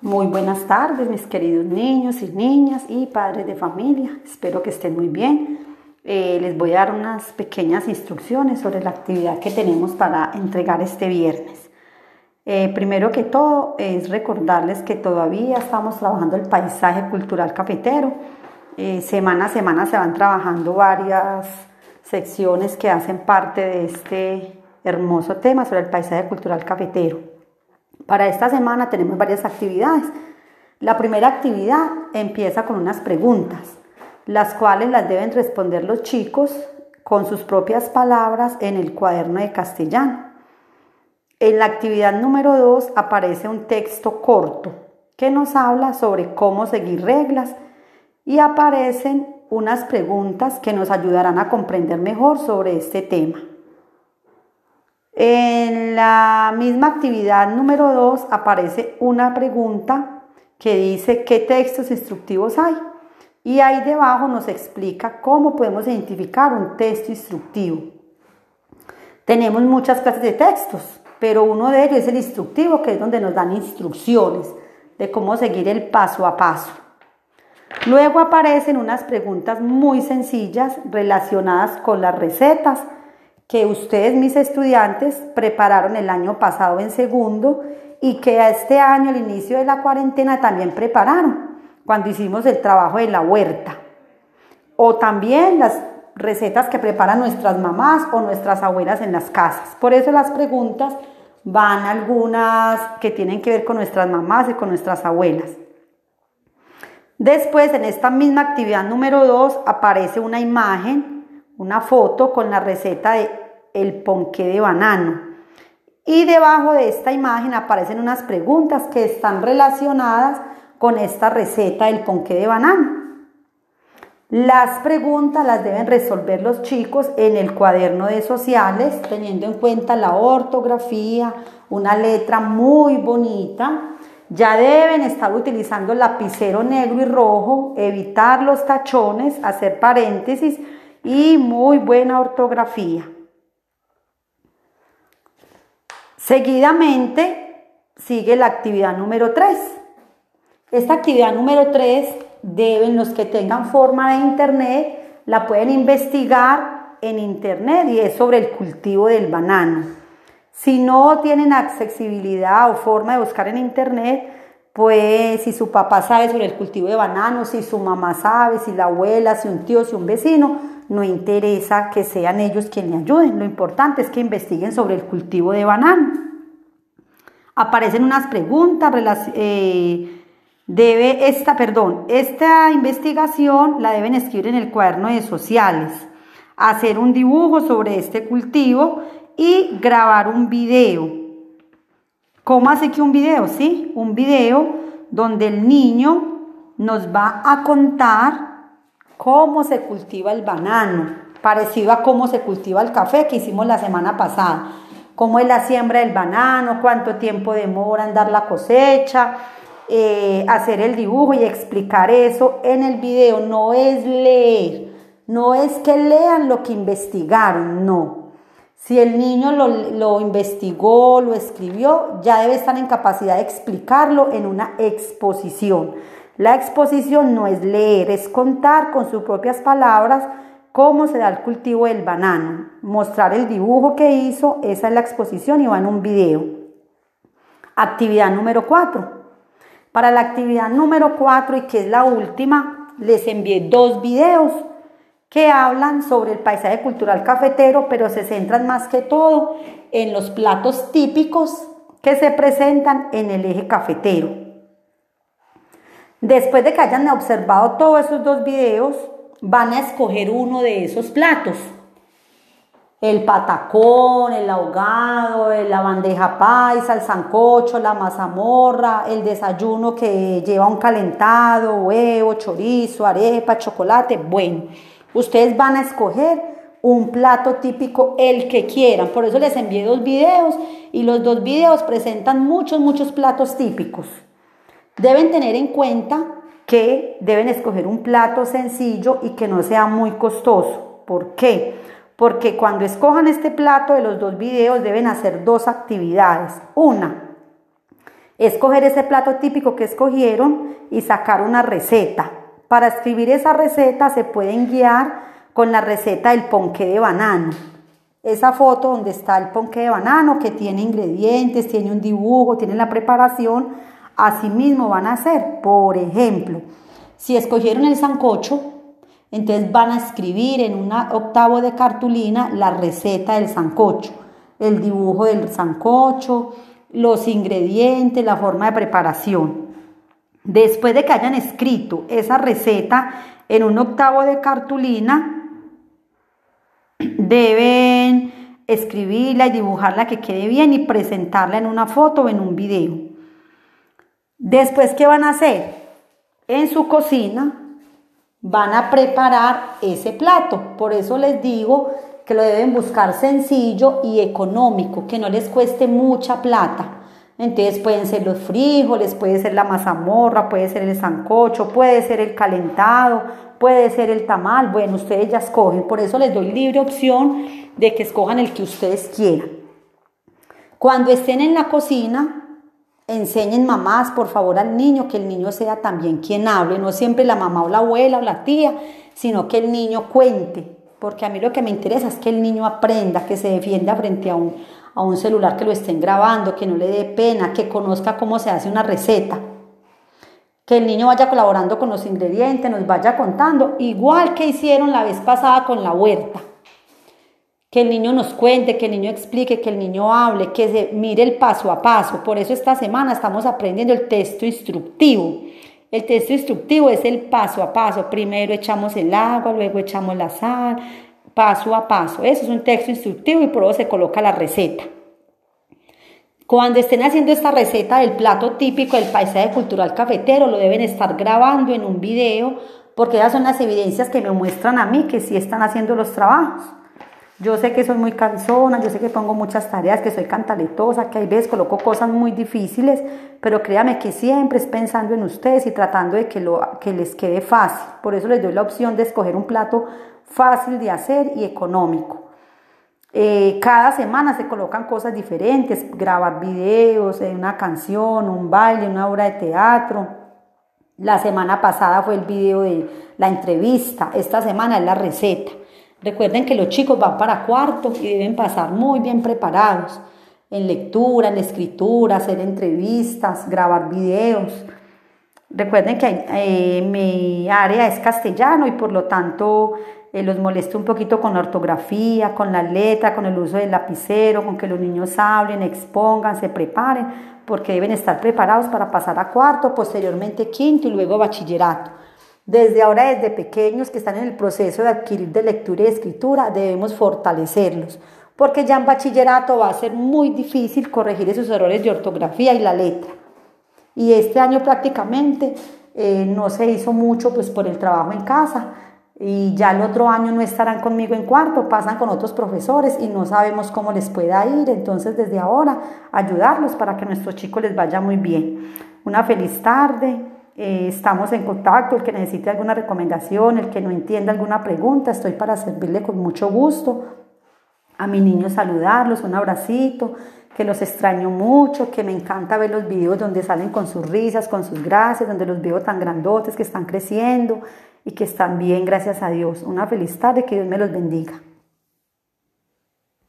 Muy buenas tardes, mis queridos niños y niñas y padres de familia. Espero que estén muy bien. Eh, les voy a dar unas pequeñas instrucciones sobre la actividad que tenemos para entregar este viernes. Eh, primero que todo es recordarles que todavía estamos trabajando el paisaje cultural cafetero. Eh, semana a semana se van trabajando varias secciones que hacen parte de este hermoso tema sobre el paisaje cultural cafetero. Para esta semana tenemos varias actividades. La primera actividad empieza con unas preguntas, las cuales las deben responder los chicos con sus propias palabras en el cuaderno de castellano. En la actividad número 2 aparece un texto corto que nos habla sobre cómo seguir reglas y aparecen unas preguntas que nos ayudarán a comprender mejor sobre este tema. En la misma actividad número 2 aparece una pregunta que dice qué textos instructivos hay. Y ahí debajo nos explica cómo podemos identificar un texto instructivo. Tenemos muchas clases de textos, pero uno de ellos es el instructivo, que es donde nos dan instrucciones de cómo seguir el paso a paso. Luego aparecen unas preguntas muy sencillas relacionadas con las recetas que ustedes, mis estudiantes, prepararon el año pasado en segundo y que a este año, al inicio de la cuarentena, también prepararon cuando hicimos el trabajo de la huerta. O también las recetas que preparan nuestras mamás o nuestras abuelas en las casas. Por eso las preguntas van algunas que tienen que ver con nuestras mamás y con nuestras abuelas. Después, en esta misma actividad número 2, aparece una imagen una foto con la receta de el ponqué de banano. Y debajo de esta imagen aparecen unas preguntas que están relacionadas con esta receta del ponqué de banano. Las preguntas las deben resolver los chicos en el cuaderno de sociales, teniendo en cuenta la ortografía, una letra muy bonita. Ya deben estar utilizando lapicero negro y rojo, evitar los tachones, hacer paréntesis y muy buena ortografía. Seguidamente sigue la actividad número 3. Esta actividad número 3 deben los que tengan forma de internet, la pueden investigar en internet y es sobre el cultivo del banano. Si no tienen accesibilidad o forma de buscar en internet, pues si su papá sabe sobre el cultivo de bananos, si su mamá sabe, si la abuela, si un tío, si un vecino, no interesa que sean ellos quienes le ayuden, lo importante es que investiguen sobre el cultivo de banano. Aparecen unas preguntas, eh, debe esta, perdón, esta investigación la deben escribir en el cuaderno de sociales, hacer un dibujo sobre este cultivo y grabar un video. ¿Cómo hace que un video? Sí, un video donde el niño nos va a contar cómo se cultiva el banano, parecido a cómo se cultiva el café que hicimos la semana pasada. Cómo es la siembra del banano, cuánto tiempo demora en dar la cosecha, eh, hacer el dibujo y explicar eso en el video. No es leer, no es que lean lo que investigaron, no. Si el niño lo, investigó, lo escribió, ya debe estar en capacidad de explicarlo en una exposición. La exposición no es leer, es contar con sus propias palabras cómo se da el cultivo del banano, mostrar el dibujo que hizo, esa es la exposición y va en un video. Actividad número 4. Para la actividad número 4 y que es la última, les envié dos videos que hablan sobre el paisaje cultural cafetero, pero se centran más que todo en los platos típicos que se presentan en el eje cafetero. Después de que hayan observado todos esos dos videos, van a escoger uno de esos platos. El patacón, el ahogado, la bandeja paisa, el sancocho, la mazamorra, el desayuno que lleva un calentado, huevo, chorizo, arepa, chocolate. Bueno, ustedes van a escoger un plato típico, el que quieran. Por eso les envié dos videos y los dos videos presentan muchos, muchos platos típicos. Deben tener en cuenta que deben escoger un plato sencillo y que no sea muy costoso. ¿Por qué? Porque cuando escojan este plato de los dos videos deben hacer dos actividades. Una, escoger ese plato típico que escogieron y sacar una receta. Para escribir esa receta se pueden guiar con la receta del ponqué de banano. Esa foto donde está el ponqué de banano que tiene ingredientes, tiene un dibujo, tiene la preparación, así mismo van a hacer. Por ejemplo, si escogieron el sancocho, entonces van a escribir en un octavo de cartulina la receta del sancocho, el dibujo del sancocho, los ingredientes, la forma de preparación. Después de que hayan escrito esa receta en un octavo de cartulina, deben escribirla y dibujarla que quede bien y presentarla en una foto o en un video. Después, ¿qué van a hacer? En su cocina van a preparar ese plato. Por eso les digo que lo deben buscar sencillo y económico, que no les cueste mucha plata. Entonces pueden ser los frijoles, puede ser la mazamorra, puede ser el sancocho, puede ser el calentado, puede ser el tamal. Bueno, ustedes ya escogen. Por eso les doy libre opción de que escojan el que ustedes quieran. Cuando estén en la cocina, enseñen mamás, por favor, al niño, que el niño sea también quien hable, no siempre la mamá o la abuela o la tía, sino que el niño cuente, porque a mí lo que me interesa es que el niño aprenda, que se defienda frente a un, a un celular que lo estén grabando, que no le dé pena, que conozca cómo se hace una receta. Que el niño vaya colaborando con los ingredientes, nos vaya contando, igual que hicieron la vez pasada con la huerta. Que el niño nos cuente, que el niño explique, que el niño hable, que se mire el paso a paso. Por eso esta semana estamos aprendiendo el texto instructivo. El texto instructivo es el paso a paso. Primero echamos el agua, luego echamos la sal, paso a paso. Eso es un texto instructivo y por eso se coloca la receta. Cuando estén haciendo esta receta del plato típico del paisaje cultural cafetero, lo deben estar grabando en un video porque esas son las evidencias que me muestran a mí que sí están haciendo los trabajos. Yo sé que soy muy cansona, yo sé que pongo muchas tareas, que soy cantaletosa, que hay veces coloco cosas muy difíciles, pero créame que siempre es pensando en ustedes y tratando de que, lo, que les quede fácil. Por eso les doy la opción de escoger un plato fácil de hacer y económico. Eh, cada semana se colocan cosas diferentes, grabar videos, eh, una canción, un baile, una obra de teatro. La semana pasada fue el video de la entrevista, esta semana es la receta. Recuerden que los chicos van para cuarto y deben pasar muy bien preparados en lectura, en escritura, hacer entrevistas, grabar videos. Recuerden que eh, mi área es castellano y por lo tanto eh, los molesto un poquito con la ortografía, con la letra, con el uso del lapicero, con que los niños hablen, expongan, se preparen, porque deben estar preparados para pasar a cuarto, posteriormente quinto y luego bachillerato. Desde ahora, desde pequeños que están en el proceso de adquirir de lectura y escritura, debemos fortalecerlos, porque ya en bachillerato va a ser muy difícil corregir esos errores de ortografía y la letra. Y este año prácticamente eh, no se hizo mucho pues por el trabajo en casa y ya el otro año no estarán conmigo en cuarto, pasan con otros profesores y no sabemos cómo les pueda ir, entonces desde ahora ayudarlos para que a nuestros chicos les vaya muy bien. Una feliz tarde, eh, estamos en contacto, el que necesite alguna recomendación, el que no entienda alguna pregunta, estoy para servirle con mucho gusto. A mi niño saludarlos, un abracito, que los extraño mucho, que me encanta ver los videos donde salen con sus risas, con sus gracias, donde los veo tan grandotes, que están creciendo y que están bien, gracias a Dios. Una feliz tarde, que Dios me los bendiga.